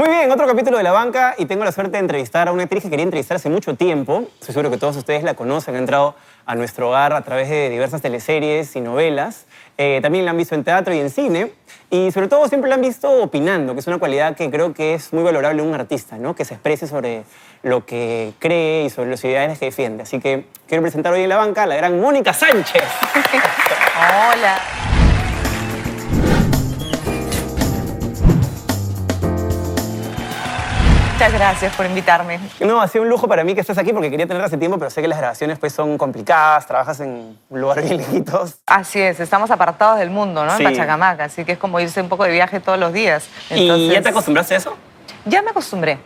Muy bien, otro capítulo de La Banca y tengo la suerte de entrevistar a una actriz que quería entrevistar hace mucho tiempo. Estoy seguro que todos ustedes la conocen, ha entrado a nuestro hogar a través de diversas teleseries y novelas. Eh, también la han visto en teatro y en cine. Y sobre todo siempre la han visto opinando, que es una cualidad que creo que es muy valorable en un artista, ¿no? Que se exprese sobre lo que cree y sobre los ideales que defiende. Así que quiero presentar hoy en La Banca a la gran Mónica Sánchez. Hola. Muchas gracias por invitarme. No, ha sido un lujo para mí que estés aquí porque quería tener hace tiempo, pero sé que las grabaciones pues son complicadas, trabajas en un lugar bien lejitos. Así es, estamos apartados del mundo, ¿no? Sí. En Pachacamac, así que es como irse un poco de viaje todos los días. ¿Y ya te acostumbraste a eso? Ya me acostumbré.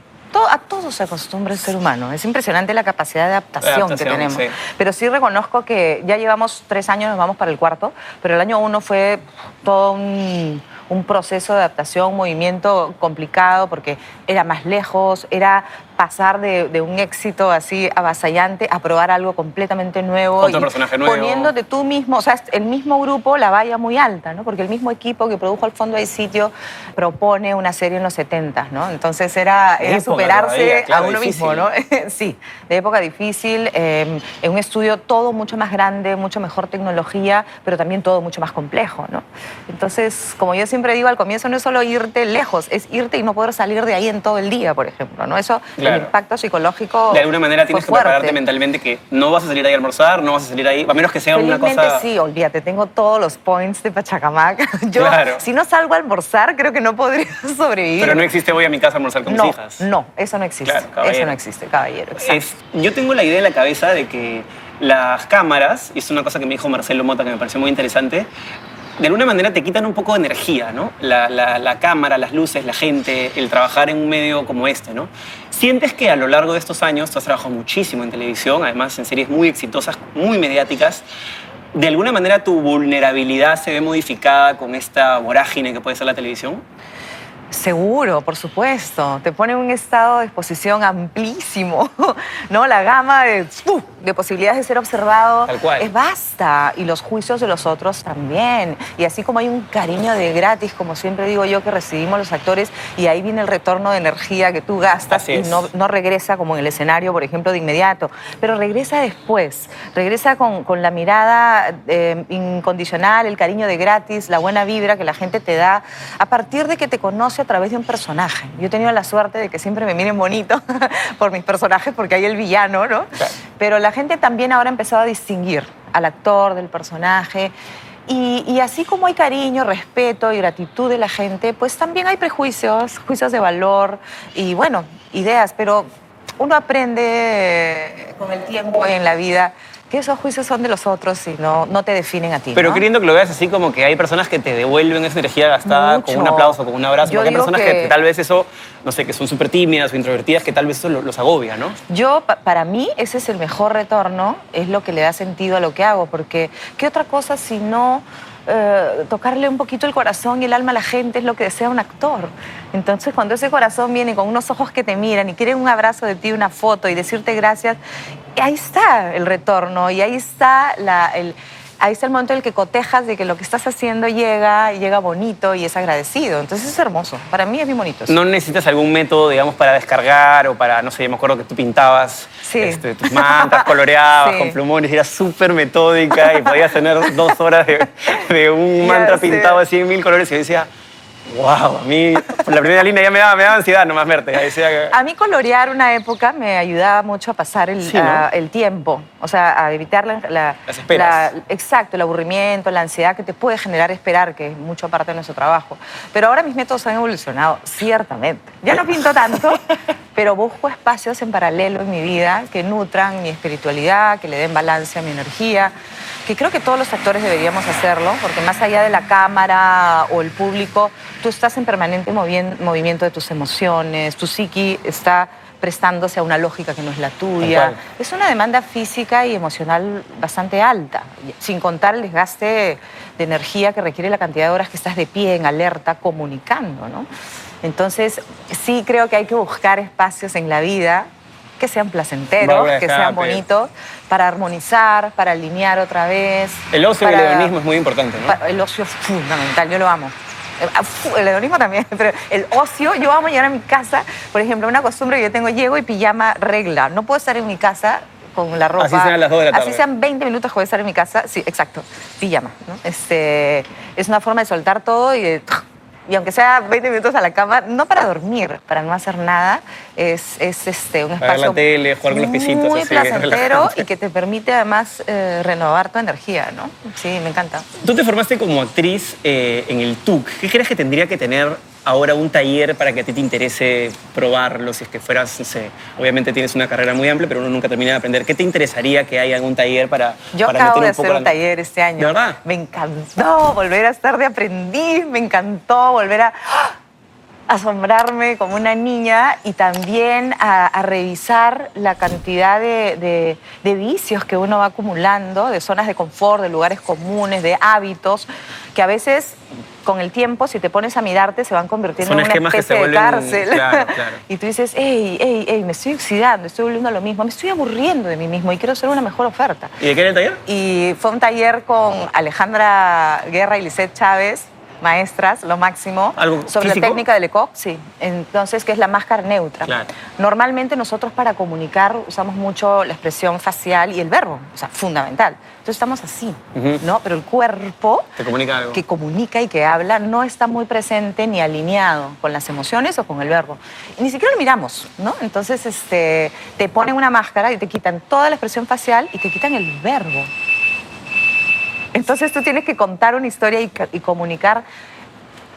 A todo se acostumbra el ser humano. Es impresionante la capacidad de adaptación, Adaptación, que tenemos. sí. Pero sí reconozco que ya llevamos tres años, nos vamos para el cuarto, pero el año uno fue todo un, un proceso de adaptación, un movimiento complicado porque era más lejos, era pasar de, de un éxito así avasallante a probar algo completamente nuevo. Otro y personaje nuevo. Poniéndote tú mismo, o sea, el mismo grupo la valla muy alta, ¿no? Porque el mismo equipo que produjo Al Fondo hay sitio propone una serie en los 70, ¿no? Entonces era, superarse todavía, claro, a uno difícil. mismo, ¿no? sí, de época difícil, eh, en un estudio todo mucho más grande, mucho mejor tecnología, pero también todo mucho más complejo, ¿no? Entonces, como yo siempre digo, al comienzo no es solo irte lejos, es irte y no poder salir de ahí en todo el día, por ejemplo, ¿no? Eso, Claro. el impacto psicológico De alguna manera tienes que fuerte. prepararte mentalmente que no vas a salir ahí a almorzar, no vas a salir ahí, a menos que sea una cosa... sí, olvídate, tengo todos los points de Pachacamac. Yo, Claro. si no salgo a almorzar, creo que no podría sobrevivir. Pero no existe voy a mi casa a almorzar con no, mis hijas. no, eso no existe. Claro, eso no existe, caballero. Es- yo tengo la idea en la cabeza de que las cámaras, y es una cosa que me dijo Marcelo Mota que me pareció muy interesante, de alguna manera te quitan un poco de energía, ¿no? La, cámara, las luces, la gente, el trabajar en un medio como este, ¿no? ¿Sientes que a lo largo de estos años tú has trabajado muchísimo en televisión, además en series muy exitosas, muy mediáticas? ¿De alguna manera tu vulnerabilidad se ve modificada con esta vorágine que puede ser la televisión? Seguro, por supuesto. Te pone en un estado de exposición amplísimo, ¿no? La gama de, posibilidades de ser observado Tal cual. es vasta y los juicios de los otros también. Y así como hay un cariño de gratis, como siempre digo yo, que recibimos los actores y ahí viene el retorno de energía que tú gastas Así y no, no regresa como en el escenario, por ejemplo, de inmediato, pero regresa después, regresa con, con la mirada eh, incondicional, el cariño de gratis, la buena vibra que la gente te da a partir de que te conoce a través de un personaje. Yo he tenido la suerte de que siempre me miren bonito por mis personajes porque hay el villano, ¿no? Claro. Pero la gente también ahora ha empezado a distinguir al actor del personaje. Y, y así como hay cariño, respeto y gratitud de la gente, pues también hay prejuicios, juicios de valor y bueno, ideas, pero uno aprende eh, con el tiempo y en la vida que esos juicios son de los otros y no, no te definen a ti. Pero ¿no? queriendo que lo veas así como que hay personas que te devuelven esa energía gastada con un Mucho. aplauso, con un abrazo, Yo porque hay personas que... que- tal vez eso, no sé, que son súper tímidas o introvertidas, que tal vez eso lo- los agobia, ¿no? Yo, pa- para mí, ese es el mejor retorno, es lo que le da sentido a lo que hago, porque ¿qué otra cosa si no eh, tocarle un poquito el corazón y el alma a la gente es lo que desea un actor? Entonces, cuando ese corazón viene con unos ojos que te miran y quieren un abrazo de ti, una foto y decirte gracias, ahí está el retorno y ahí está la- el... Ahí está el momento en el que cotejas de que lo que estás haciendo llega, y llega bonito y es agradecido. Entonces es hermoso. Para mí es bien bonito. eso. ¿No necesitas algún método, digamos, para descargar o para, no sé, me acuerdo que tú pintabas Sí. este, tus mantas, coloreabas Sí. con plumones, y eras súper metódica y podías tener dos horas de, de un mantra pintado así en mil colores y decía, wow, a mí la primera línea ya me daba, me daba ansiedad nomás verte. A mí colorear una época me ayudaba mucho a pasar el, Sí, ¿no? a- el tiempo, o sea, a evitar la, la- Las esperas. la- exacto, el aburrimiento, la ansiedad que te puede generar esperar, que es mucho parte de nuestro trabajo. Pero ahora mis métodos han evolucionado, ciertamente. Ya no pinto tanto, pero busco espacios en paralelo en mi vida que nutran mi espiritualidad, que le den balance a mi energía, que creo que todos los actores deberíamos hacerlo, porque más allá de la cámara o el público, tú estás en permanente movimiento de tus emociones, tu psiqui está prestándose a una lógica que no es la tuya. Es una demanda física y emocional bastante alta, sin contar el desgaste de energía que requiere la cantidad de horas que estás de pie, en alerta, comunicando, ¿no? Entonces, sí creo que hay que buscar espacios en la vida que sean placenteros, que sean bonitos, para armonizar, para alinear otra vez. El ocio y el hedonismo es muy importante, ¿no? El ocio es fundamental, yo lo amo. Eh, ah, El hedonismo también, pero el ocio, yo amo llegar a mi casa, por ejemplo, una costumbre que yo tengo, llego y pijama regla. No puedo estar en mi casa con la ropa. Así sean las dos de la tarde. Así sean 20 minutos que voy a estar en mi casa. Sí, exacto. Pijama. ¿no? Este, es una forma de soltar todo y de y aunque sea 20 minutos a la cama, no para dormir, para no hacer nada, es, es este, un ver espacio la tele, jugar con los pisitos, muy así, placentero relajante. y que te permite además eh, renovar tu energía, ¿no? Sí, me encanta. Tú te formaste como actriz eh, en el TUC. ¿Qué crees que tendría que tener ahora un taller para que a ti te interese probarlo? Si es que fueras, no sé, obviamente tienes una carrera muy amplia, pero uno nunca termina de aprender. ¿Qué te interesaría que haya algún taller para Yo para acabo meter de un poco hacer un la- taller este año. ¿De verdad? Me encantó volver a estar de aprendiz, me encantó volver a. asombrarme como una niña y también a, a revisar la cantidad de, de- de vicios que uno va acumulando, de zonas de confort, de lugares comunes, de hábitos, que a veces con el tiempo, si te pones a mirarte, se van convirtiendo Son en una especie de cárcel. claro, claro. Y tú dices, hey, hey, hey, me estoy oxidando, estoy volviendo a lo mismo, me estoy aburriendo de mí mismo y quiero hacer una mejor oferta. ¿Y de qué era el taller? Y fue un taller con Alejandra Guerra y Lisette Chávez, maestras, lo máximo, ¿Algo sobre físico? la técnica del ECOC, sí. Entonces, que es la máscara neutra. Claro. Normalmente nosotros para comunicar usamos mucho la expresión facial y el verbo, o sea, fundamental. Entonces estamos así. ¿no? Pero el cuerpo ¿Te comunica algo? que comunica y que habla no está muy presente ni alineado con las emociones o con el verbo. Y ni siquiera lo miramos, ¿no? Entonces este, te ponen una máscara y te quitan toda la expresión facial y te quitan el verbo. Entonces tú tienes que contar una historia y, ca- y comunicar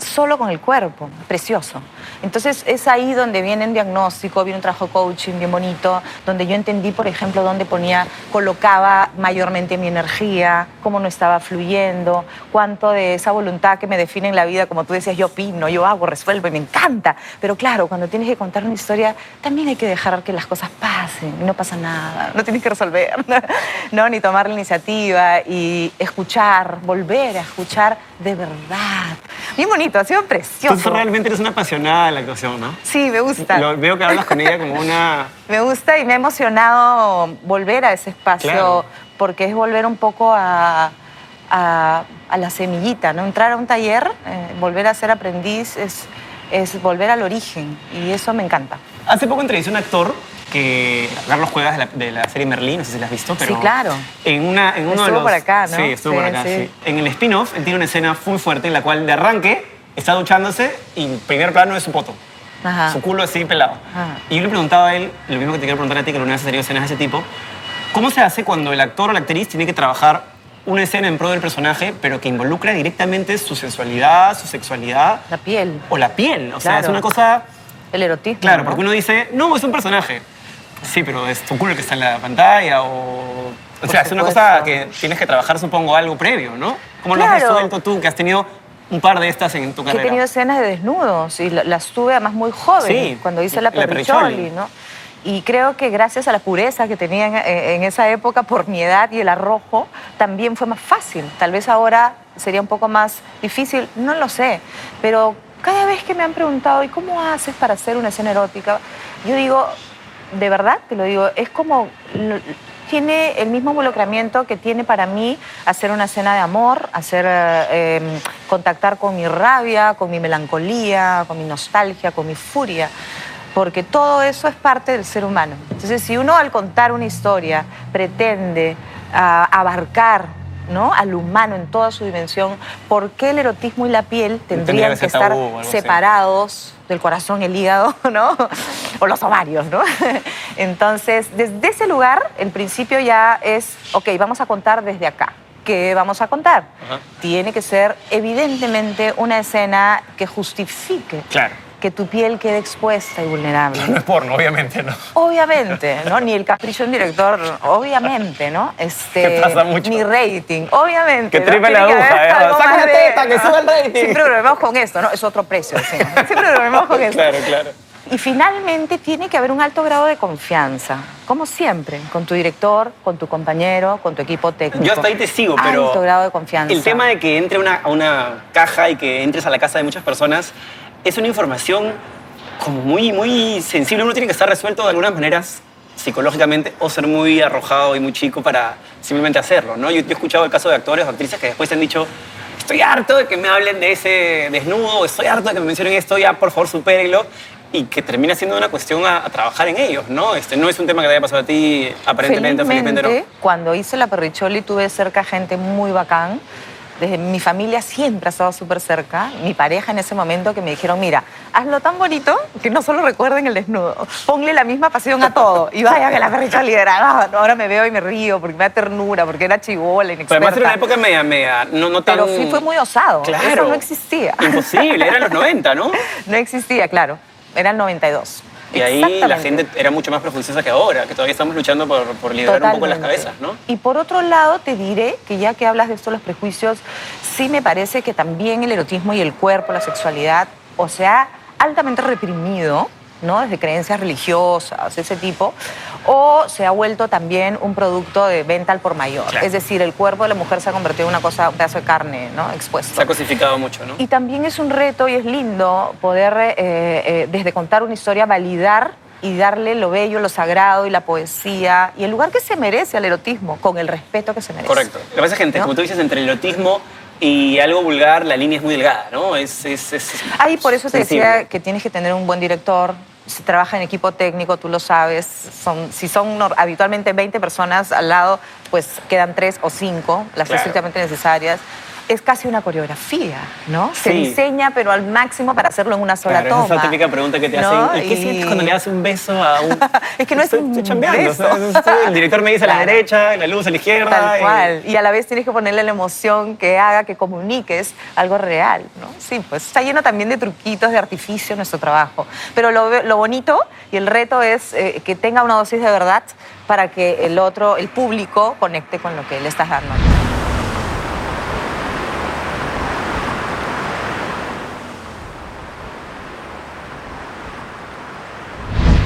solo con el cuerpo, precioso. Entonces es ahí donde viene un diagnóstico, viene un trabajo coaching bien bonito, donde yo entendí, por ejemplo, dónde ponía, colocaba mayormente mi energía, cómo no estaba fluyendo, cuánto de esa voluntad que me define en la vida, como tú decías, yo opino, yo hago, resuelvo y me encanta. Pero claro, cuando tienes que contar una historia, también hay que dejar que las cosas pasen, no pasa nada, no tienes que resolver, ¿no? Ni tomar la iniciativa y escuchar, volver a escuchar de verdad. Bien bonito, ha sido precioso. Tú realmente eres una apasionada de la actuación, ¿no? Sí, me gusta. Lo- veo que hablas con ella como una... Me gusta y me ha emocionado volver a ese espacio Claro. porque es volver un poco a, a- a la semillita, ¿no? Entrar a un taller, eh, volver a ser aprendiz es, es volver al origen y eso me encanta. Hace poco entrevisté a un actor que Carlos Juegas de la, de la serie Merlín, no sé si la has visto, pero Sí, claro. En una en uno de Estuvo los por acá, ¿no? Sí, estuvo por acá, sí. sí. En el spin-off él tiene una escena muy fuerte en la cual de arranque está duchándose y el primer plano es su poto. Ajá. Su culo así pelado. Ajá. Y yo le preguntaba a él, lo mismo que te quiero preguntar a ti, que alguna vez has tenido escenas de ese tipo, ¿cómo se hace cuando el actor o la actriz tiene que trabajar una escena en pro del personaje, pero que involucra directamente su sensualidad, su sexualidad La piel, o la piel? O sea, Claro. es una cosa... el erotismo. Claro, ¿no? porque uno dice, no, es un personaje. Sí, pero es tu culo el que está en la pantalla o... O Por sea, es una supuesto. cosa que tienes que trabajar, supongo, algo previo, ¿no? ¿Cómo lo has Claro. resuelto tú, que has tenido un par de estas en tu que he carrera? tenido escenas de desnudos y la- las tuve además muy joven, Sí, cuando hice la la Perricholi. ¿no? Y creo que gracias a la pureza que tenía en, en esa época por mi edad y el arrojo, también fue más fácil. Tal vez ahora sería un poco más difícil, no lo sé. Pero cada vez que me han preguntado, ¿y cómo haces para hacer una escena erótica? Yo digo, de verdad te lo digo, es como tiene el mismo involucramiento que tiene para mí hacer una escena de amor, hacer eh, em, contactar con mi rabia, con mi melancolía, con mi nostalgia, con mi furia, porque todo eso es parte del ser humano. Entonces, si uno al contar una historia pretende ah, abarcar ¿no? al humano en toda su dimensión, ¿por qué el erotismo y la piel Tendría tendrían que estar tabú así. separados del corazón, el hígado, ¿no? O los ovarios, ¿no? Entonces, desde ese lugar, el principio ya es, ok, vamos a contar desde acá. ¿Qué vamos a contar? Ajá. Tiene que ser evidentemente una escena que justifique Claro. que tu piel quede expuesta y vulnerable. No es porno, obviamente, ¿no? Obviamente, ¿no? Ni el capricho de un director, obviamente, ¿no? Este, Que pasa mucho. Ni rating, obviamente. Que ¿no? tripe la que aguja, ¿eh? Saca teta, que suba el rating. Siempre bromeamos con esto, ¿no? Es otro precio, sí. Siempre bromeamos con esto. Claro, claro. Y finalmente tiene que haber un alto grado de confianza, como siempre, con tu director, con tu compañero, con tu equipo técnico. Yo hasta ahí te sigo, pero... Alto grado de confianza. El tema de que entre una, a una caja y que entres a la casa de muchas personas es una información como muy, muy sensible. Uno tiene que estar resuelto de algunas maneras psicológicamente o ser muy arrojado y muy chico para simplemente hacerlo, ¿no? Yo, yo he escuchado el caso de actores o actrices que después han dicho estoy harto de que me hablen de ese desnudo, estoy harto de que me mencionen esto, ya por favor supérenlo. Y que termina siendo una cuestión a, a trabajar en ellos, ¿no? Este, no es un tema que te haya pasado a ti aparentemente, Felizmente, felizmente no. cuando hice la Perricholi tuve cerca gente muy bacán. Desde mi familia siempre ha estado súper cerca. Mi pareja en ese momento que me dijeron, mira, hazlo tan bonito que no solo recuerden el desnudo. Ponle la misma pasión a todo. Y vaya que la Perricholi era... ah, ahora me veo y me río porque me da ternura, porque era chivola, Pero además era una inexperta. época media, media, no, no tan... Pero sí fue muy osado. Claro. Eso no existía. Imposible, eran los 90, ¿no? No existía, claro. Era el 92. Y ahí la gente era mucho más prejuiciosa que ahora, que todavía estamos luchando por, por liberar un poco las cabezas, ¿no? Y por otro lado, te diré que ya que hablas de esto, los prejuicios, sí me parece que también el erotismo y el cuerpo, la sexualidad, o sea, altamente reprimido, ¿no? Desde creencias religiosas, ese tipo, o se ha vuelto también un producto de venta al por mayor. Claro. Es decir, el cuerpo de la mujer se ha convertido en una cosa, un pedazo de carne, ¿no? Expuesto. Se ha cosificado mucho, ¿no? Y también es un reto y es lindo poder, eh, eh, desde contar una historia, validar y darle lo bello, lo sagrado y la poesía y el lugar que se merece al erotismo, con el respeto que se merece. Correcto. Lo que pasa es que, entre- ¿No? como tú dices, entre el erotismo y algo vulgar, la línea es muy delgada, ¿no? Es, es, es Ahí por eso te sensible. decía que tienes que tener un buen director. Si trabaja en equipo técnico, tú lo sabes. Son, si son habitualmente 20 personas al lado, pues quedan 3 o 5, las Claro. estrictamente necesarias. Es casi una coreografía, ¿no? Se diseña, pero al máximo para hacerlo en una sola Claro, toma. esa es la típica pregunta que te ¿no? hacen. ¿Y qué Y- sientes cuando le das un beso a un...? Es que no es Estoy- un estoy chambeando, beso. ¿sabes? Estoy- el director me dice a la derecha, la luz a la izquierda. Tal y- cual. Y a la vez tienes que ponerle la emoción que haga que comuniques algo real, ¿no? Sí, pues está lleno también de truquitos, de artificio nuestro trabajo. Pero lo, lo bonito y el reto es eh, que tenga una dosis de verdad para que el otro, el público, conecte con lo que le estás dando.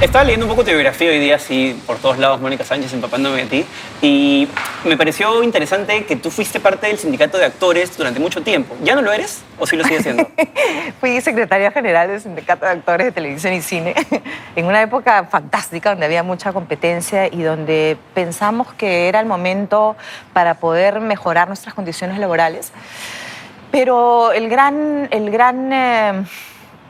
Estaba leyendo un poco tu biografía hoy día, así por todos lados, Mónica Sánchez empapándome de ti, y me pareció interesante que tú fuiste parte del sindicato de actores durante mucho tiempo. ¿Ya no lo eres o sí lo sigues siendo? Fui secretaria general del Sindicato de Actores de Televisión y Cine en una época fantástica donde había mucha competencia y donde pensamos que era el momento para poder mejorar nuestras condiciones laborales. Pero el gran, el gran eh,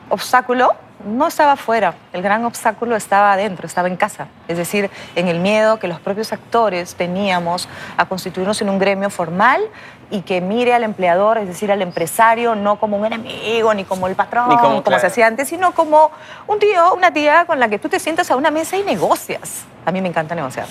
obstáculo no estaba afuera, el gran obstáculo estaba adentro, estaba en casa. Es decir, en el miedo que los propios actores teníamos a constituirnos en un gremio formal y que mire al empleador, es decir, al empresario, no como un enemigo, ni como el patrón, Ni como, como, claro. se hacía antes, sino como un tío, una tía con la que tú te sientas a una mesa y negocias. A mí me encanta negociar.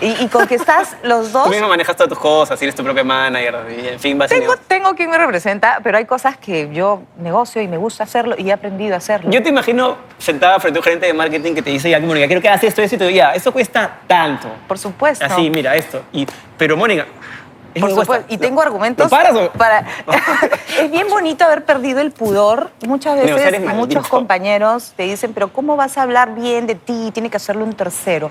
Y, y con que estás los dos... Tú mismo manejas todas tus cosas, eres tu propia manager y en fin vas Tengo, negocias. tengo quien me representa, pero hay cosas que yo negocio y me gusta hacerlo y he aprendido a hacerlo. Yo te imagino sentada frente a un gerente de marketing que te dice, ya, Mónica, quiero que hagas esto, esto y te digo, ya, esto cuesta tanto. Por supuesto. Así, mira, esto. Y, pero, Mónica, ¿es Por supuesto. Y tengo argumentos. ¿Lo paras o...? para. es bien bonito haber perdido el pudor. Muchas veces es muchos compañeros te dicen, pero ¿cómo vas a hablar bien de ti? Tiene que hacerlo un tercero.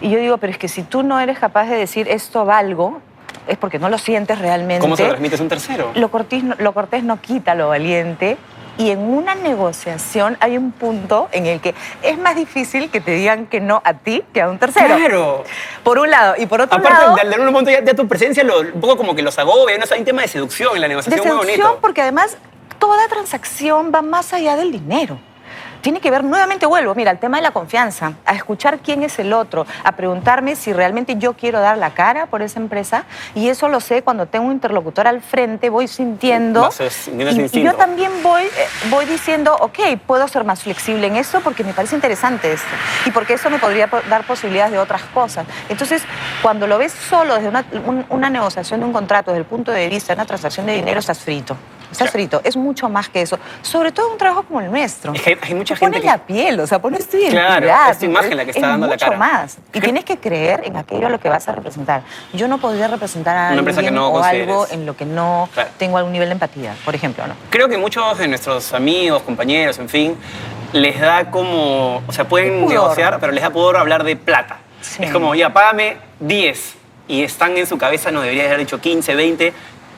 Y yo digo, pero es que si tú no eres capaz de decir esto valgo, es porque no lo sientes realmente. ¿Cómo se lo transmites a un tercero? Lo cortés, no- lo cortés no quita lo valiente. Y en una negociación hay un punto en el que es más difícil que te digan que no a ti que a un tercero. Claro. Por un lado. Y por otro Aparte, lado... de, de algún momento ya, ya tu presencia lo, un poco como que los agobia, ¿no? O sea, hay un tema de seducción en la de negociación muy seducción, bonito. porque además toda transacción va más allá del dinero. Tiene que ver, nuevamente vuelvo, mira, el tema de la confianza, a escuchar quién es el otro, a preguntarme si realmente yo quiero dar la cara por esa empresa. Y eso lo sé cuando tengo un interlocutor al frente, voy sintiendo. Ese y, y yo también voy, eh, voy diciendo, ok, puedo ser más flexible en esto porque me parece interesante esto. Y porque eso me podría po- dar posibilidades de otras cosas. Entonces, cuando lo ves solo desde una, un- una negociación de un contrato, desde el punto de vista de una transacción de dinero, estás frito. Claro. frito. Es mucho más que eso. Sobre todo en un trabajo como el nuestro. Es que hay- hay mucha gente pones que- la piel, o sea, pones tu identidad. Claro, es tu imagen la que está es dando la mucho cara. más. Y tienes que creer en aquello a lo que vas a representar. Yo no podría representar a Una que alguien no o consideres. algo en lo que no Claro. tengo algún nivel de empatía, por ejemplo, ¿no? Creo que muchos de nuestros amigos, compañeros, en fin, les da como, o sea, pueden negociar, pero les da pudor hablar de plata. Sí. Es como, ya, págame 10. Y están en su cabeza, no debería haber dicho 15, 20.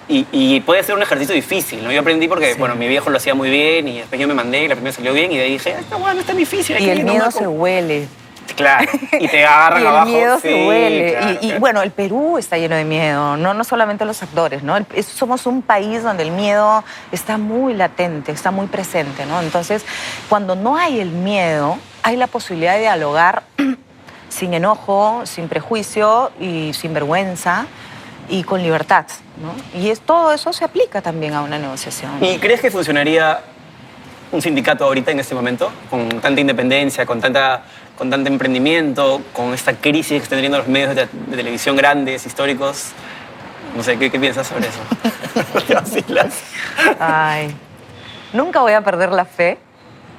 Y, y puede ser un ejercicio difícil, ¿no? Yo aprendí porque, Sí. bueno, mi viejo lo hacía muy bien y después yo me mandé y la primera salió bien y de ahí dije, "Ah, esta bueno, no es tan difícil. hay Y que el miedo se con-". huele. Claro, y te agarran y el abajo. miedo Sí, se huele. claro, y, bueno, el Perú está lleno de miedo, no, no solamente los actores, ¿no? El- somos un país donde el miedo está muy latente, está muy presente, ¿no? Entonces, cuando no hay el miedo, hay la posibilidad de dialogar sin enojo, sin prejuicio y sin vergüenza y con libertad, ¿no? Y es, todo eso se aplica también a una negociación. ¿Y crees que funcionaría un sindicato ahorita en este momento? Con tanta independencia, con, tanta, con tanto emprendimiento, con esta crisis que están teniendo los medios de, de televisión grandes, históricos. No sé, ¿qué, qué piensas sobre eso? Ay, nunca voy a perder la fe,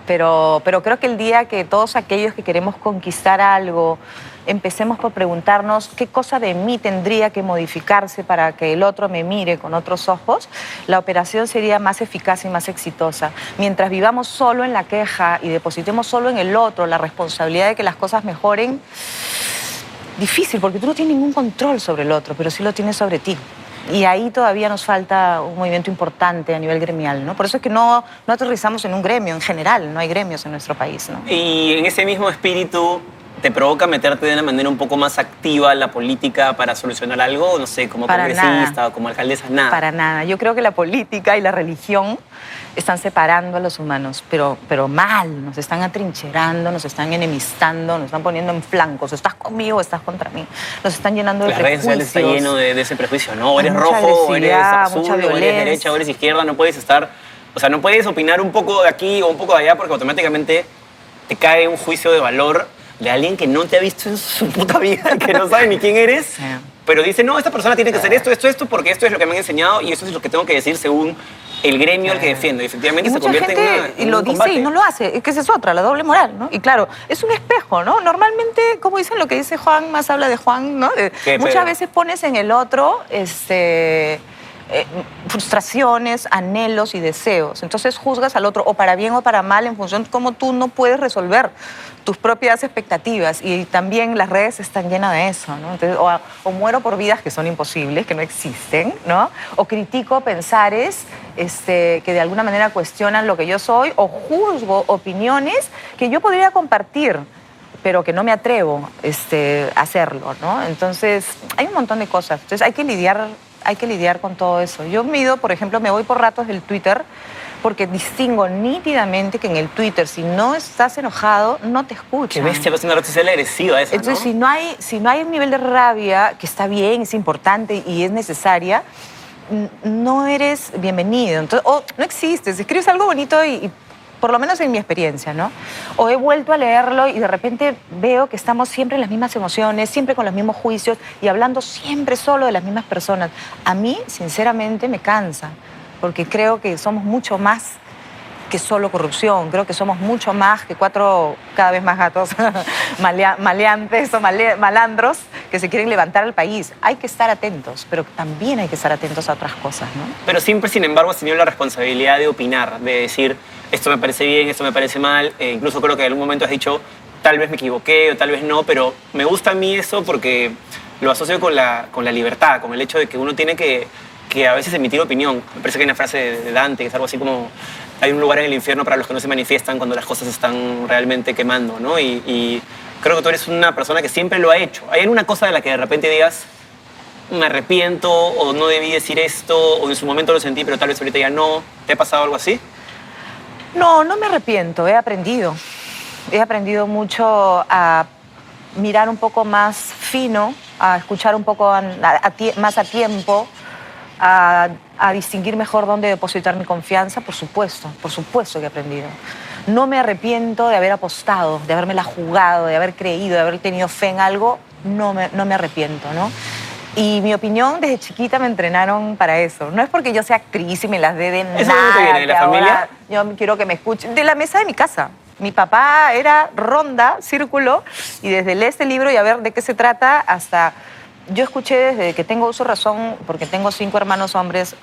pero, pero creo que el día que todos aquellos que queremos conquistar algo, empecemos por preguntarnos qué cosa de mí tendría que modificarse para que el otro me mire con otros ojos, la operación sería más eficaz y más exitosa. Mientras vivamos solo en la queja y depositemos solo en el otro la responsabilidad de que las cosas mejoren, difícil, porque tú no tienes ningún control sobre el otro, pero sí lo tienes sobre ti. Y ahí todavía nos falta un movimiento importante a nivel gremial, ¿no? Por eso es que no, no aterrizamos en un gremio en general, no hay gremios en nuestro país, ¿no? Y en ese mismo espíritu, ¿te provoca meterte de una manera un poco más activa en la política para solucionar algo? No sé, como Para congresista nada. o como alcaldesa, nada. Para nada. Yo creo que la política y la religión están separando a los humanos, pero, pero mal. Nos están atrincherando, nos están enemistando, nos están poniendo en flancos. ¿Estás conmigo o estás contra mí? Nos están llenando de Las redes sociales está lleno de, de ese prejuicio, ¿no? O eres rojo, o eres azul, o eres derecha, o eres izquierda, no puedes estar... O sea, no puedes opinar un poco de aquí o un poco de allá porque automáticamente te cae un juicio de valor de alguien que no te ha visto en su puta vida, que no sabe ni quién eres, Sí. pero dice, no, esta persona tiene que hacer esto, esto, esto, porque esto es lo que me han enseñado y esto es lo que tengo que decir según el gremio al que defiendo. Y efectivamente Y se mucha convierte gente en, una, en lo un dice combate. y no lo hace. Es que esa es otra, la doble moral, ¿no? Y claro, es un espejo, ¿no? Normalmente, como dicen lo que dice Juan, más habla de Juan, ¿no? De- muchas veces pones en el otro este, eh, frustraciones, anhelos y deseos. Entonces juzgas al otro o para bien o para mal en función de cómo tú no puedes resolver tus propias expectativas. Y también las redes están llenas de eso, ¿no? Entonces, o, muero por vidas que son imposibles, que no existen, ¿no? O critico pensares este, que de alguna manera cuestionan lo que yo soy, o juzgo opiniones que yo podría compartir pero que no me atrevo este, a hacerlo, ¿no? Entonces, hay un montón de cosas. Entonces, hay que lidiar, hay que lidiar con todo eso. Yo mido, por ejemplo, me voy por ratos del Twitter porque distingo nítidamente que en el Twitter, si no estás enojado, no te Qué escuchan. bestia, vas a una red social agresiva esa, Entonces, ¿no? si, no hay, si no hay un nivel de rabia, que está bien, es importante y es necesaria, no eres bienvenido. Entonces, o no existes. Escribes algo bonito y, y por lo menos en mi experiencia, ¿no? O he vuelto a leerlo y de repente veo que estamos siempre en las mismas emociones, siempre con los mismos juicios y hablando siempre solo de las mismas personas. A mí, sinceramente, me cansa, porque creo que somos mucho más que solo corrupción. Creo que somos mucho más que cuatro cada vez más gatos malea- maleantes o malandros que se quieren levantar al país. Hay que estar atentos, pero también hay que estar atentos a otras cosas, ¿no? Pero siempre, sin embargo, has tenido la responsabilidad de opinar, de decir, esto me parece bien, esto me parece mal. E incluso creo que en algún momento has dicho, tal vez me equivoqué o tal vez no, pero me gusta a mí eso porque lo asocio con la, con la libertad, con el hecho de que uno tiene que, que a veces emitir opinión. Me parece que hay una frase de Dante que es algo así como, hay un lugar en el infierno para los que no se manifiestan cuando las cosas están realmente quemando, ¿no? Y, y creo que tú eres una persona que siempre lo ha hecho. ¿Hay alguna cosa de la que de repente digas, me arrepiento o no debí decir esto o en su momento lo sentí pero tal vez ahorita ya no. ¿Te ha pasado algo así? No, no me arrepiento, he aprendido. He aprendido mucho a mirar un poco más fino, a escuchar un poco más a tiempo, a, distinguir mejor dónde depositar mi confianza, por supuesto, por supuesto que he aprendido. No me arrepiento de haber apostado, de haberme jugado, de haber creído, de haber tenido fe en algo, no me, no me arrepiento, ¿no? Y mi opinión, desde chiquita me entrenaron para eso. No es porque yo sea actriz y me las dé de ¿Eso nada. de dónde viene? ¿De la familia? Yo quiero que me escuchen. De la mesa de mi casa. Mi papá era ronda, círculo, y desde leer este libro y a ver de qué se trata hasta... Yo escuché desde que tengo uso razón, porque tengo cinco hermanos hombres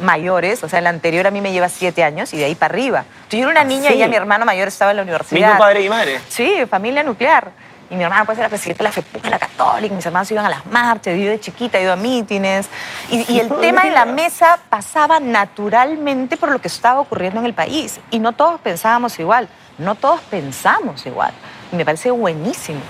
mayores, o sea, el anterior a mí me lleva siete años y de ahí para arriba. Entonces, yo era una ¿Ah, niña sí? y ya mi hermano mayor estaba en la universidad. Mismo padre y madre. Sí, familia nuclear. Y mi hermana pues era presidenta de la FEPUC, la católica, mis hermanos iban a las marchas, yo de chiquita he ido a mítines. Y, y el tema en la mesa pasaba naturalmente por lo que estaba ocurriendo en el país. Y no todos pensábamos igual, no todos pensamos igual. y me parece buenísimo.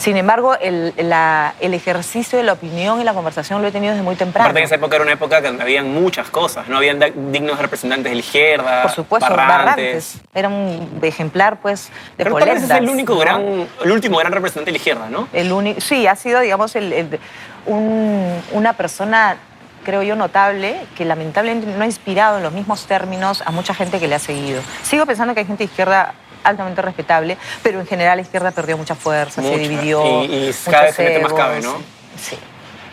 Sin embargo, el, la- el ejercicio de la opinión y la conversación lo he tenido desde muy temprano. Aparte en esa época era una época donde habían muchas cosas, no habían dignos representantes de la izquierda, Por supuesto, Barrantes. Barrantes. Era un ejemplar, pues, de Pero tal vez es el único ¿no? gran, el último gran representante de la izquierda, ¿no? El uni- sí, ha sido, digamos, el- el- un- una persona, creo yo, notable, que lamentablemente no ha inspirado en los mismos términos a mucha gente que le ha seguido. Sigo pensando que hay gente de izquierda altamente respetable, pero en general la izquierda perdió mucha fuerza, Mucha. se dividió. Y- y cada vez se mete más cabe, ¿no? Sí.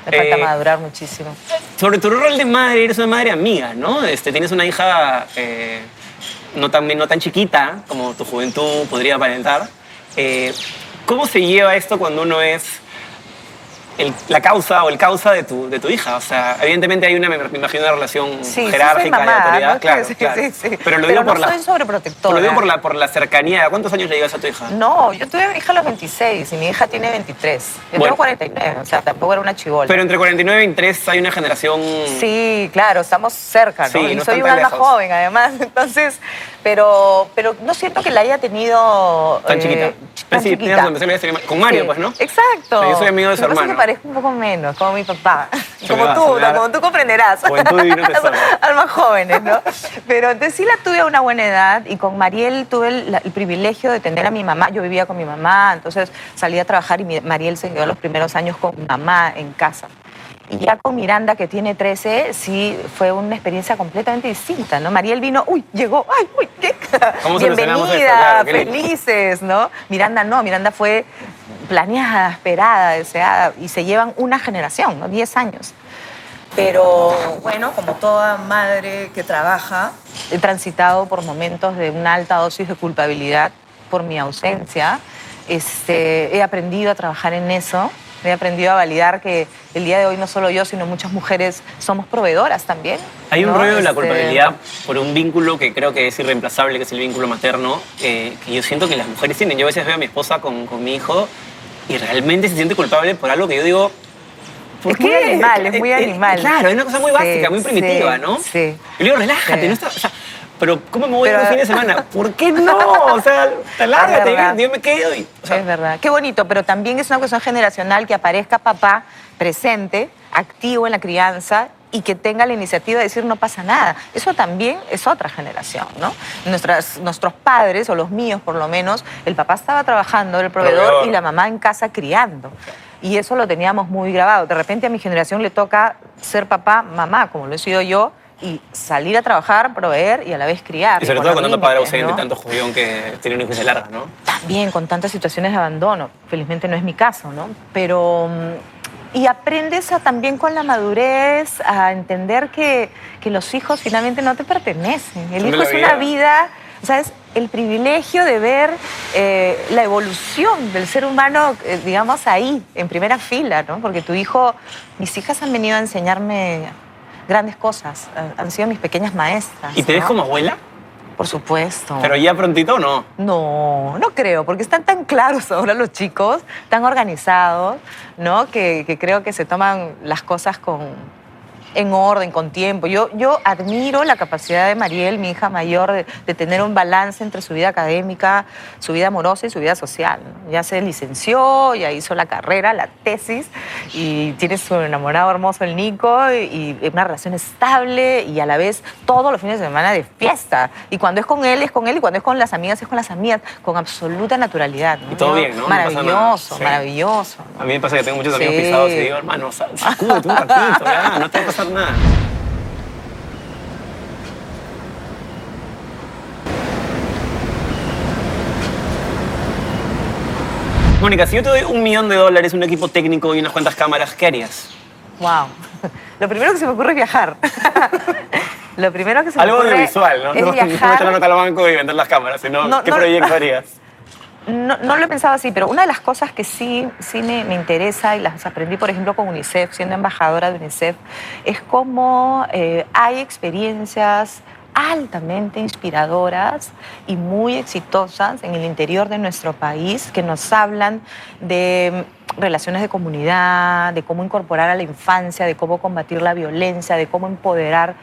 Le falta Eh, madurar muchísimo. Sobre tu rol de madre, eres una madre amiga, ¿no? Este, tienes una hija eh, no, tan, no tan chiquita como tu juventud podría aparentar. Eh, ¿Cómo se lleva esto cuando uno es el- la causa o el causa de tu, de tu hija? O sea, evidentemente hay una, me imagino, una relación Sí, sí jerárquica mamá, de autoridad, ¿no? claro, Sí, claro. sí, sí. Pero lo Pero digo no por la... soy sobreprotectora. Lo digo por la, por la cercanía. ¿A cuántos años le llevas a tu hija? No, yo tuve a mi hija a los 26 y mi hija tiene 23. Yo Bueno. tengo 49, o sea, tampoco era una chivola. Pero entre 49 y 23 hay una generación... Sí, claro, estamos cerca, ¿no? Sí, y no soy están un tan alma lejos. joven, además. Entonces, pero, pero no siento que la haya tenido. Tan eh, chiquita. tan sí, chiquita. razón, con Mario, Sí, pues, ¿no? Exacto. Sí, yo soy amigo de su pasa hermano. que parezco un poco menos, como mi papá. Se como va, tú, ¿no? como tú comprenderás. Juventud jóvenes, ¿no? Pero entonces sí la tuve a una buena edad y con Mariel tuve el, privilegio de tener a mi mamá. Yo vivía con mi mamá, entonces salí a trabajar y mi- Mariel se quedó los primeros años con mi mamá en casa. Y ya con Miranda, que tiene 13, sí fue una experiencia completamente distinta, ¿no? Mariel vino, uy, llegó, ay, uy, ¿qué? Bienvenida, Claro, felices, ¿no? Miranda no, Miranda fue planeada, esperada, deseada, y se llevan una generación, ¿no? 10 años. Pero bueno, como toda madre que trabaja, He transitado por momentos de una alta dosis de culpabilidad por mi ausencia. Este, he aprendido a trabajar en eso. He aprendido a validar que el día de hoy no solo yo, sino muchas mujeres somos proveedoras también. Hay un rollo de la Este, culpabilidad por un vínculo que creo que es irreemplazable, que es el vínculo materno, eh, que yo siento que las mujeres tienen. Yo a veces veo a mi esposa con, con mi hijo y realmente se siente culpable por algo que yo digo... ¿por Es muy animal, es muy Eh, eh, animal. Claro, es una cosa muy Sí, básica, muy primitiva, sí, ¿no? sí. Y le digo, relájate, Sí. no está... o sea, pero ¿cómo me voy Pero- un fin de semana? ¿Por qué no? O sea, te lárgate, yo me quedo y... o sea, es verdad. Qué bonito, pero también es una cuestión generacional que aparezca papá presente, activo en la crianza y que tenga la iniciativa de decir no pasa nada. Eso también es otra generación, ¿no? Nuestras, nuestros padres, o los míos por lo menos, el papá estaba trabajando, el proveedor, Proveedor. y la mamá en casa criando. Y eso lo teníamos muy grabado. De repente a mi generación le toca ser papá, mamá, como lo he sido yo, y salir a trabajar, proveer y a la vez criar. y sobre todo con tanto padre ausente, ¿no? tanto julión que tiene un hijo y se larga, ¿no? también con tantas situaciones de abandono. Felizmente no es mi caso, ¿no? Pero. mm, Y aprendes a, también con la madurez a entender que, que los hijos finalmente no te pertenecen. El hijo es una vida. vida, o sea, es el privilegio de ver eh, la evolución del ser humano, eh, digamos, ahí, en primera fila, ¿no? Porque tu hijo, mis hijas han venido a enseñarme grandes cosas, han- han sido mis pequeñas maestras. ¿Y te ves como abuela? Por supuesto. Pero ya prontito o no. No, no creo, porque están tan claros ahora los chicos, tan organizados, ¿no? Que, que creo que se toman las cosas con en orden, con tiempo. Yo, yo admiro la capacidad de Mariel, mi hija mayor, de, de tener un balance entre su vida académica, su vida amorosa y su vida social. ¿no? Ya se licenció, ya hizo la carrera, la tesis, y tiene su enamorado hermoso, el Nico, y, y una relación estable, y a la vez todos los fines de semana de fiesta. Y cuando es con él, es con él, y cuando es con las amigas, es con las amigas, con absoluta naturalidad. ¿no? Y todo bien, ¿no? Pasa. Maravilloso, Sí. maravilloso. ¿no? A mí me pasa que tengo muchos amigos Sí. pisados y digo, hermano, sa- sacúdete un ratito, ya, no te va nada. Mónica, si yo te doy un millón de dólares, un equipo técnico y unas cuantas cámaras, ¿qué harías? Wow. Lo primero que se me ocurre es viajar. Lo primero que se me Algo ocurre audiovisual, ¿no? es No, no viajar. meter la nota al banco y vender las cámaras, sino No, ¿qué no. proyecto harías? No, no lo he pensado así, pero una de las cosas que sí, sí me, me interesa y las aprendí, por ejemplo, con UNICEF, siendo embajadora de UNICEF, es cómo eh, hay experiencias altamente inspiradoras y muy exitosas en el interior de nuestro país que nos hablan de relaciones de comunidad, de cómo incorporar a la infancia, de cómo combatir la violencia, de cómo empoderar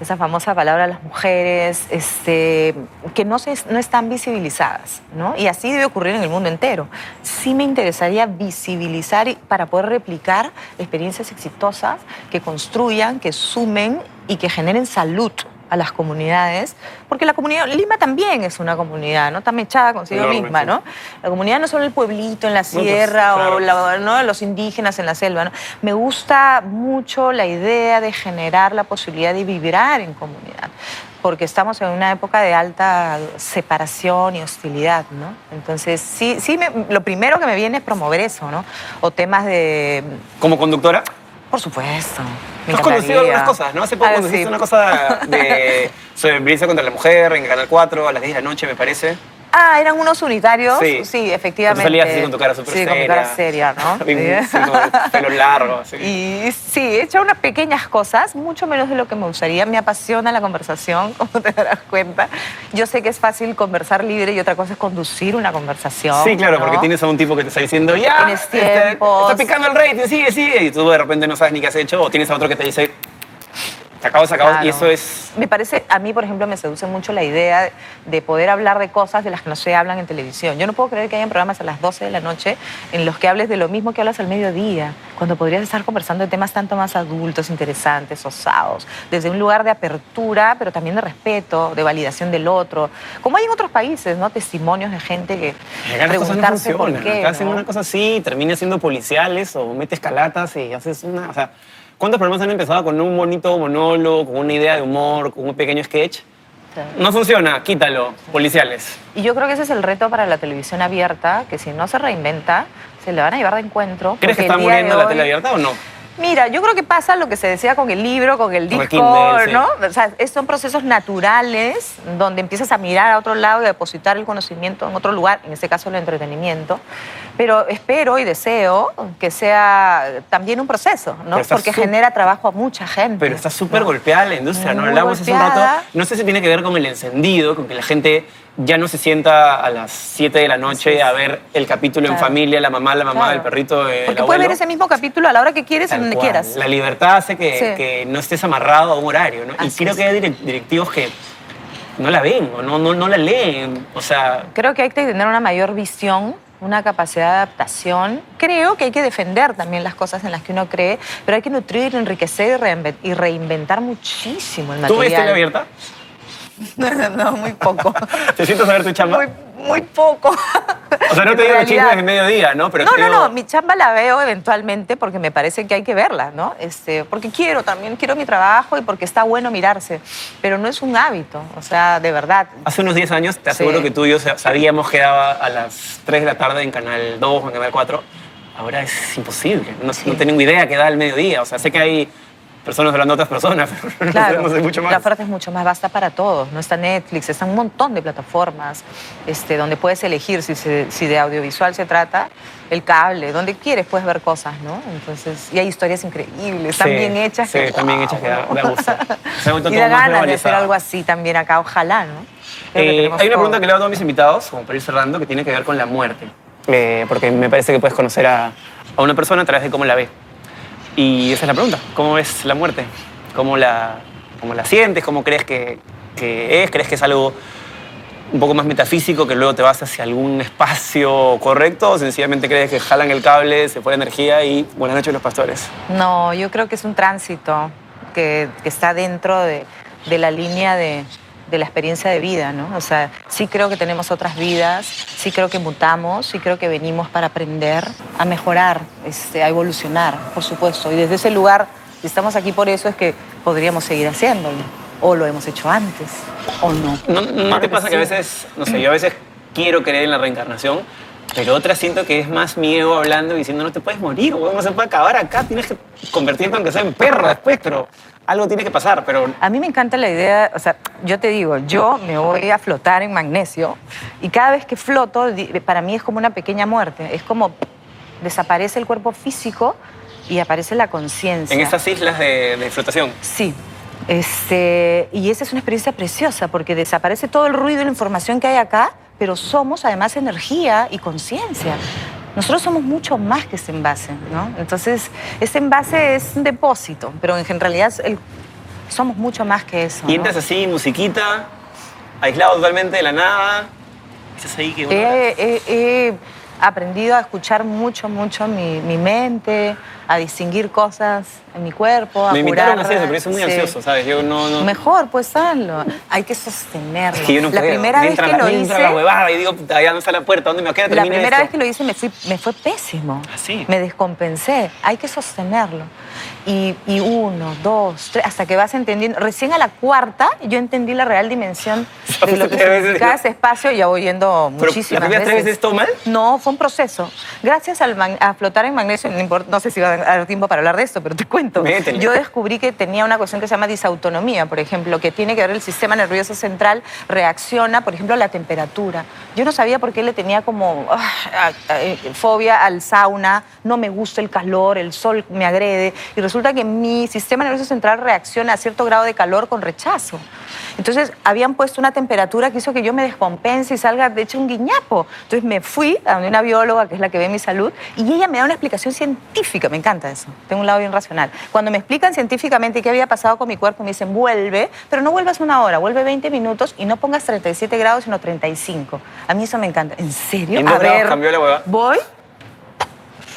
esa famosa palabra las mujeres, este, que no, se, no están visibilizadas. ¿no? Y así debe ocurrir en el mundo entero. Sí me interesaría visibilizar para poder replicar experiencias exitosas que construyan, que sumen y que generen salud a las comunidades, porque la comunidad, Lima también es una comunidad, ¿no? Está mechada consigo Enorme, misma, sí. ¿no? La comunidad no es solo el pueblito en la pues, sierra claro. o la- ¿no? los indígenas en la selva, ¿no? Me gusta mucho la idea de generar la posibilidad de vibrar en comunidad, porque estamos en una época de alta separación y hostilidad, ¿no? Entonces, sí, sí me- lo primero que me viene es promover eso, ¿no? O temas de... Como conductora, Por supuesto. me has conducido algunas cosas, ¿no? Hace poco Ah, conduciste sí. una cosa de sobre violencia contra la mujer en Canal 4 a las 10 de la noche, me parece. Ah, eran unos unitarios. Sí. Sí, efectivamente. Tú salías así con tu cara súper Sí, con mi seria. cara seria, ¿no? Sí. sí, con el pelo largo, así. Y sí, he hecho unas pequeñas cosas, mucho menos de lo que me gustaría. Me apasiona la conversación, como te darás cuenta. Yo sé que es fácil conversar libre y otra cosa es conducir una conversación. Sí, claro, ¿no? porque tienes a un tipo que te está diciendo, ya, Tienes este, tiempos. está picando el rating, sigue, sigue, y tú de repente no sabes ni qué has hecho, o tienes a otro que te dice, y eso es... Me parece, a mí, por ejemplo, me seduce mucho la idea de- de poder hablar de cosas de las que no se hablan en televisión. Yo no puedo creer que hayan programas a las 12 de la noche en los que hables de lo mismo que hablas al mediodía, cuando podrías estar conversando de temas tanto más adultos, interesantes, osados, desde un lugar de apertura, pero también de respeto, de validación del otro. Como hay en otros países, ¿no? Testimonios de gente que las cosas no preguntarse por funcionan. qué. Acá hacen una cosa así, terminas siendo policiales o metes calatas y haces una... O sea, ¿cuántos programas han empezado con un bonito monólogo, con una idea de humor, con un pequeño sketch? Claro. No funciona, quítalo, policiales. Y yo creo que ese es el reto para la televisión abierta, que si no se reinventa, se le van a llevar de encuentro. ¿Crees que está muriendo la hoy- tele abierta o no? Mira, yo creo que pasa lo que se decía con el libro, con el disco, Kindle, sí. ¿no? O sea, son procesos naturales donde empiezas a mirar a otro lado y a depositar el conocimiento en otro lugar, en este caso el entretenimiento. Pero espero y deseo que sea también un proceso, ¿no? Porque genera trabajo a mucha gente. Pero está súper ¿no? golpeada la industria, ¿no? Hablamos hace un rato. No sé si tiene que ver con el encendido, con que la gente ya no se sienta a las 7 de la noche a ver el capítulo en familia, la mamá, la mamá, Claro. el perrito, el Porque puedes ver ese mismo capítulo a la hora que quieres y Tal donde cual. quieras. La libertad hace que, Sí. que no estés amarrado a un horario, ¿no? y creo es. que hay direc- directivos que no la ven o no, no, no la leen. O sea, Creo que hay que tener una mayor visión, una capacidad de adaptación. Creo que hay que defender también las cosas en las que uno cree, pero hay que nutrir, enriquecer y reinven- y reinventar muchísimo el ¿tú ves material. abierta? no, muy poco. ¿Te sientes a ver tu chamba? muy, muy poco. o sea, no En te digo realidad- chismes de mediodía, ¿no? Pero no, creo- no, no, mi chamba la veo eventualmente porque me parece que hay que verla, ¿no? Este, porque quiero también, quiero mi trabajo y porque está bueno mirarse, pero no es un hábito, o sea, de verdad. Hace unos 10 años te aseguro Sí. que tú y yo sa- sabíamos que daba a las 3 de la tarde en Canal 2 o en Canal 4. Ahora es imposible. No, Sí. no tengo idea que da al mediodía. O sea, sé que hay personas hablando a otras personas, pero no sé- Claro, no sé mucho más. la oferta es mucho más vasta para todos. No está Netflix, está un montón de plataformas este, donde puedes elegir si, se- si de audiovisual se trata, el cable, donde quieres puedes ver cosas, ¿no? Entonces, y hay historias increíbles, Sí, tan bien hechas. Sí, que, están bien wow, hechas que da, gusto. Se y da ganas de hacer algo así también acá, ojalá, ¿no? Eh, hay una todo. pregunta que le hago a todos mis invitados, como para ir cerrando, que tiene que ver con la muerte. Eh, porque me parece que puedes conocer a, a una persona a través de cómo la ve. Y esa es la pregunta. ¿Cómo ves la muerte? ¿Cómo la, cómo la sientes? ¿Cómo crees que, que es? ¿Crees que es algo un poco más metafísico que luego te vas hacia algún espacio correcto? ¿O sencillamente crees que jalan el cable, se la energía y buenas noches los pastores? No, yo creo que es un tránsito que, que está dentro de, de la línea de, de la experiencia de vida, ¿no? O sea, sí creo que tenemos otras vidas, sí creo que mutamos, sí creo que venimos para aprender, a mejorar, este, a evolucionar, por supuesto. Y desde ese lugar, si estamos aquí por eso, es que podríamos seguir haciéndolo. O lo hemos hecho antes, o no. ¿No, no Claro te que pasa que a sí. veces, no sé, yo a veces quiero creer en la reencarnación, pero otras siento que es más miedo hablando y diciendo no te puedes morir, weón, no se puede acabar acá, tienes que convertirte aunque sea en perro después, pero algo tiene que pasar, pero A mí me encanta la idea, o sea, yo te digo, yo me voy a flotar en magnesio y cada vez que floto, para mí es como una pequeña muerte, es como desaparece el cuerpo físico y aparece la conciencia. en estas islas de, de flotación. Sí. Este, y esa es una experiencia preciosa porque desaparece todo el ruido y la información que hay acá, pero somos además energía y conciencia. nosotros somos mucho más que ese envase, ¿no? Entonces, ese envase es un depósito, pero en realidad el- somos mucho más que eso. Y ¿no? entras así, musiquita, aislado totalmente de la nada. Estás ahí que bueno, He, he- he aprendido a escuchar mucho, mucho mi, mi mente, a distinguir cosas en mi cuerpo, a Me invitaron a hacer eso, pero yo soy muy Sí. ansioso, ¿sabes? Yo no... no Mejor, pues hazlo. Hay que sostenerlo. es que yo no la puedo. primera Me vez que la, lo me hice, entra la huevada y digo, ya no está la puerta, ¿dónde me queda? la primera esto. vez que lo hice me, fui- me fue pésimo. ¿Ah, sí? Me descompensé. Hay que sostenerlo. Y, y uno, dos, tres, hasta que vas entendiendo. Recién a la cuarta yo entendí la real dimensión de lo que significaba ese espacio. Ya voy yendo Pero, muchísimas ¿las primeras tres veces. todo mal? No, fue un proceso. Gracias al a flotar en magnesio, no, importa- no sé si va a dar tiempo para hablar de esto, pero te cuento. Métele. Yo descubrí que tenía una cuestión que se llama disautonomía, por ejemplo, que tiene que ver el sistema nervioso central reacciona, por ejemplo, a la temperatura. Yo no sabía por qué le tenía como ah, fobia al sauna, no me gusta el calor, el sol me agrede, y resulta que mi sistema nervioso central reacciona a cierto grado de calor con rechazo. Entonces habían puesto una temperatura que hizo que yo me descompense y salga de hecho un guiñapo. Entonces me fui a donde una bióloga, que es la que ve mi salud, y ella me da una explicación científica. Me encanta eso. Tengo un lado bien racional. Cuando me explican científicamente qué había pasado con mi cuerpo, me dicen, vuelve, pero no vuelvas una hora, vuelve 20 minutos y no pongas 37 grados, sino 35. A mí eso me encanta. ¿En serio? ¿Y en a ver, cambió la hueva? voy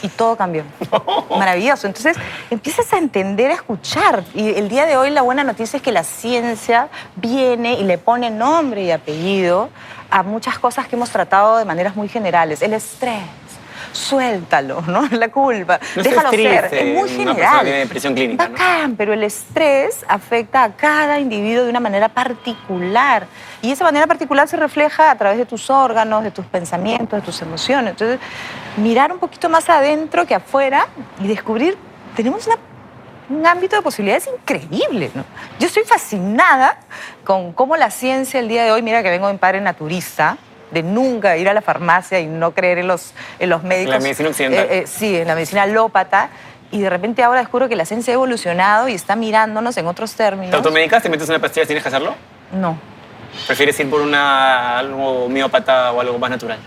y todo cambió. Maravilloso. Entonces empiezas a entender, a escuchar. Y el día de hoy la buena noticia es que la ciencia viene y le pone nombre y apellido a muchas cosas que hemos tratado de maneras muy generales. El estrés. Suéltalo, ¿no? La culpa. No Déjalo ser. Es muy una persona general. tiene depresión clínica, ¿no? Bacán, pero el estrés afecta a cada individuo de una manera particular. Y esa manera particular se refleja a través de tus órganos, de tus pensamientos, de tus emociones. Entonces, mirar un poquito más adentro que afuera y descubrir, tenemos una- un ámbito de posibilidades increíble. ¿no? Yo estoy fascinada con cómo la ciencia el día de hoy, mira que vengo de un padre naturista, de nunca ir a la farmacia y no creer en los, en los médicos. medicina occidental. Eh, eh, sí, en la medicina alópata. Y de repente ahora descubro que la ciencia ha evolucionado y está mirándonos en otros ¿Te términos. automedicas? ¿Te metes una pastilla? ¿Tienes que hacerlo? No. ¿Prefieres ir por una, algo miópata o algo más natural?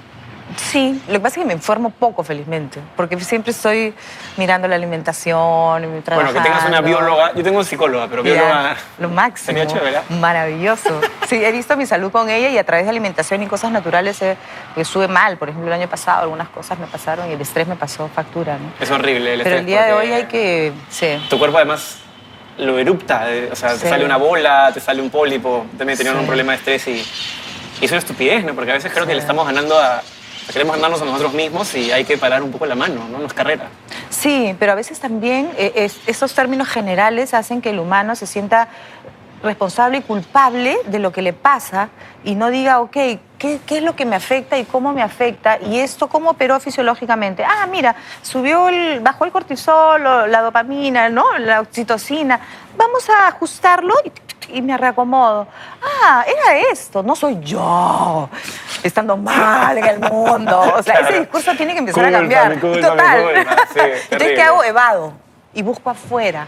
Sí, lo que pasa es que me informo poco, felizmente, porque siempre estoy mirando la alimentación y Bueno, trabajando. que tengas una bióloga. Yo tengo psicóloga, pero bióloga. Lo máximo. Chévere, ¿verdad? Maravilloso. Sí, he visto mi salud con ella y a través de alimentación y cosas naturales pues, sube mal. Por ejemplo, el año pasado algunas cosas me pasaron y el estrés me pasó factura. ¿no? Es horrible el Pero estrés el día de hoy hay que... Sí. Tu cuerpo además lo erupta, eh, o sea, te sale una bola, te sale un pólipo. También tenían Sí. un problema de estrés y, y es una estupidez, ¿no? Porque a veces creo que le estamos ganando a. Queremos ganarnos a nosotros mismos y hay que parar un poco la mano, ¿no? No es carrera. Sí, pero a veces también eh, es- esos términos generales hacen que el humano se sienta responsable y culpable de lo que le pasa y no diga, ok, ¿qué, qué es lo que me afecta y cómo me afecta? Y esto cómo operó fisiológicamente. Ah, mira, subió el, bajó el cortisol, la dopamina, ¿no? La oxitocina. Vamos a ajustarlo y, y me reacomodo. Ah, era esto, no soy yo estando mal en el mundo. O sea, Claro. ese discurso tiene que empezar a cambiar. Total. Sí, Entonces. ¿qué hago? Evado y busco afuera.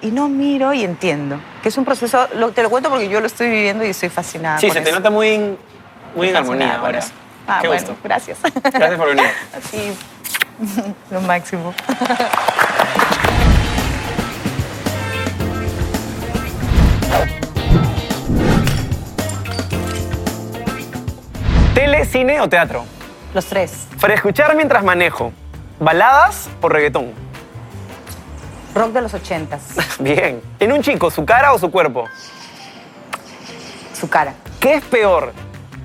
Y no miro y entiendo. Que es un proceso, lo- te lo cuento porque yo lo estoy viviendo y estoy fascinada. Sí, se te nota muy, muy en armonía eso. Ah, Qué bueno, gusto. gracias. Gracias por venir. Así, lo máximo. ¿Tele, cine o teatro? Los tres. Para escuchar mientras manejo, ¿baladas o reggaetón? Rock de los ochentas. Bien. ¿En un chico, su cara o su cuerpo? Su cara. ¿Qué es peor?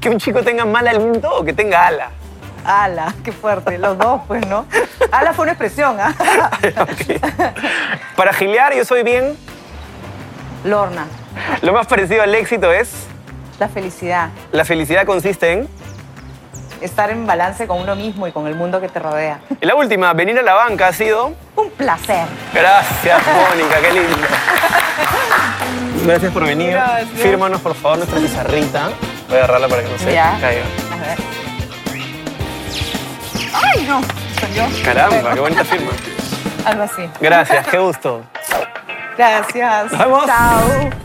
¿Que un chico tenga mal aliento o que tenga ala? Ala, qué fuerte. Los dos, pues, ¿no? Ala fue una expresión, ¿ah? Para gilear, yo soy bien. Lorna. Lo más parecido al éxito es. La felicidad. La felicidad consiste en. Estar en balance con uno mismo y con el mundo que te rodea. Y la última, venir a la banca ha sido. Un placer. Gracias, Mónica, qué lindo. Gracias por venir. Gracias. Fírmanos, por favor, nuestra pizarrita. Voy a agarrarla para que no se Ya. caiga. A ver. ¡Ay, no! Soy yo. Caramba, Bueno, qué bonita firma. Algo así. Gracias, qué gusto. Gracias. Nos vemos. Chao.